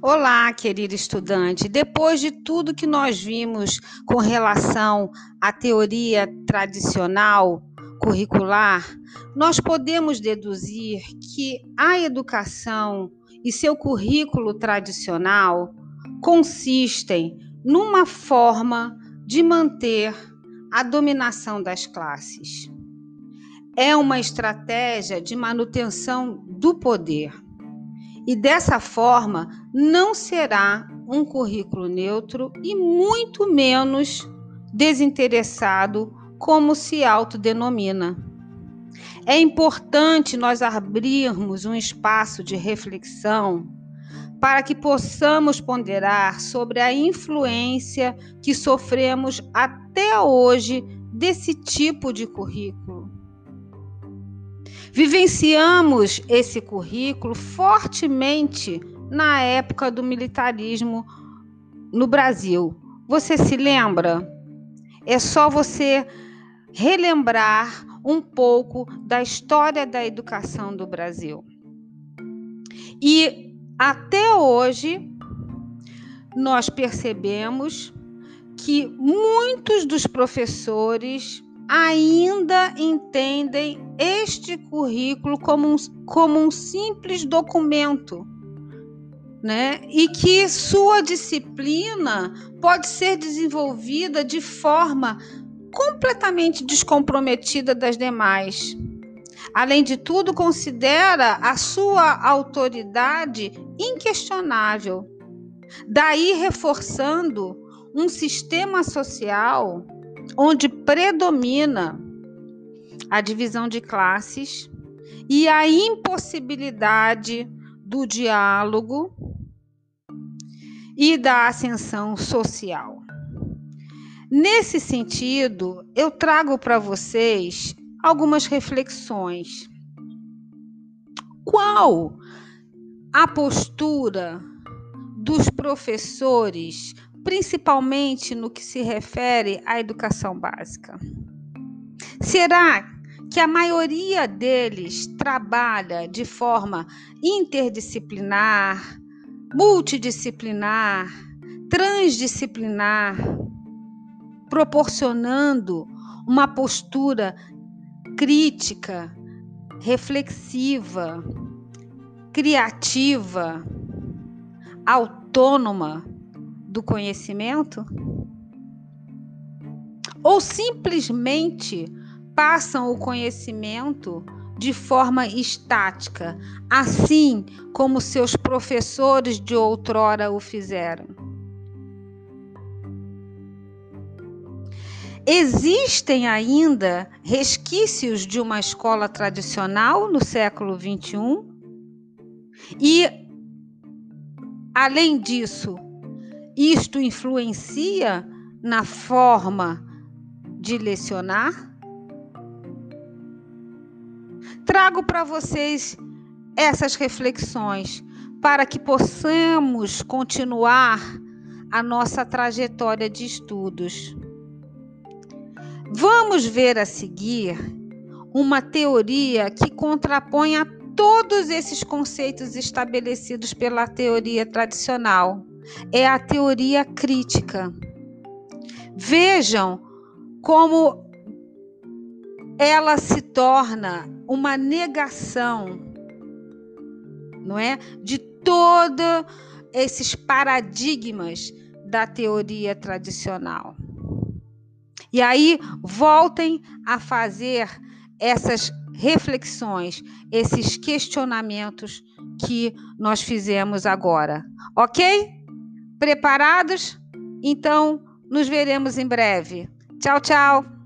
Olá, querido estudante. Depois de tudo que nós vimos com relação à teoria tradicional curricular, nós podemos deduzir que a educação e seu currículo tradicional consistem numa forma de manter a dominação das classes. É uma estratégia de manutenção do poder e dessa forma não será um currículo neutro e muito menos desinteressado, como se autodenomina. É importante nós abrirmos um espaço de reflexão para que possamos ponderar sobre a influência que sofremos até hoje desse tipo de currículo. Vivenciamos esse currículo fortemente na época do militarismo no Brasil. Você se lembra? É só você relembrar um pouco da história da educação do Brasil. E até hoje, nós percebemos que muitos dos professores ainda entendem este currículo como um, como um simples documento, né? E que sua disciplina pode ser desenvolvida de forma completamente descomprometida das demais. Além de tudo, considera a sua autoridade inquestionável. Daí reforçando um sistema social onde predomina a divisão de classes e a impossibilidade do diálogo e da ascensão social. Nesse sentido, eu trago para vocês algumas reflexões. Qual a postura dos professores principalmente no que se refere à educação básica. Será que a maioria deles trabalha de forma interdisciplinar, multidisciplinar, transdisciplinar, proporcionando uma postura crítica, reflexiva, criativa, autônoma do conhecimento? Ou simplesmente passam o conhecimento de forma estática, assim como seus professores de outrora o fizeram? Existem ainda resquícios de uma escola tradicional no século XXI? E, além disso, isto influencia na forma de lecionar? Trago para vocês essas reflexões para que possamos continuar a nossa trajetória de estudos. Vamos ver a seguir uma teoria que contrapõe a todos esses conceitos estabelecidos pela teoria tradicional é a teoria crítica. Vejam como ela se torna uma negação, não é, de todos esses paradigmas da teoria tradicional. E aí voltem a fazer essas reflexões, esses questionamentos que nós fizemos agora, ok? Preparados? Então, nos veremos em breve. Tchau, tchau!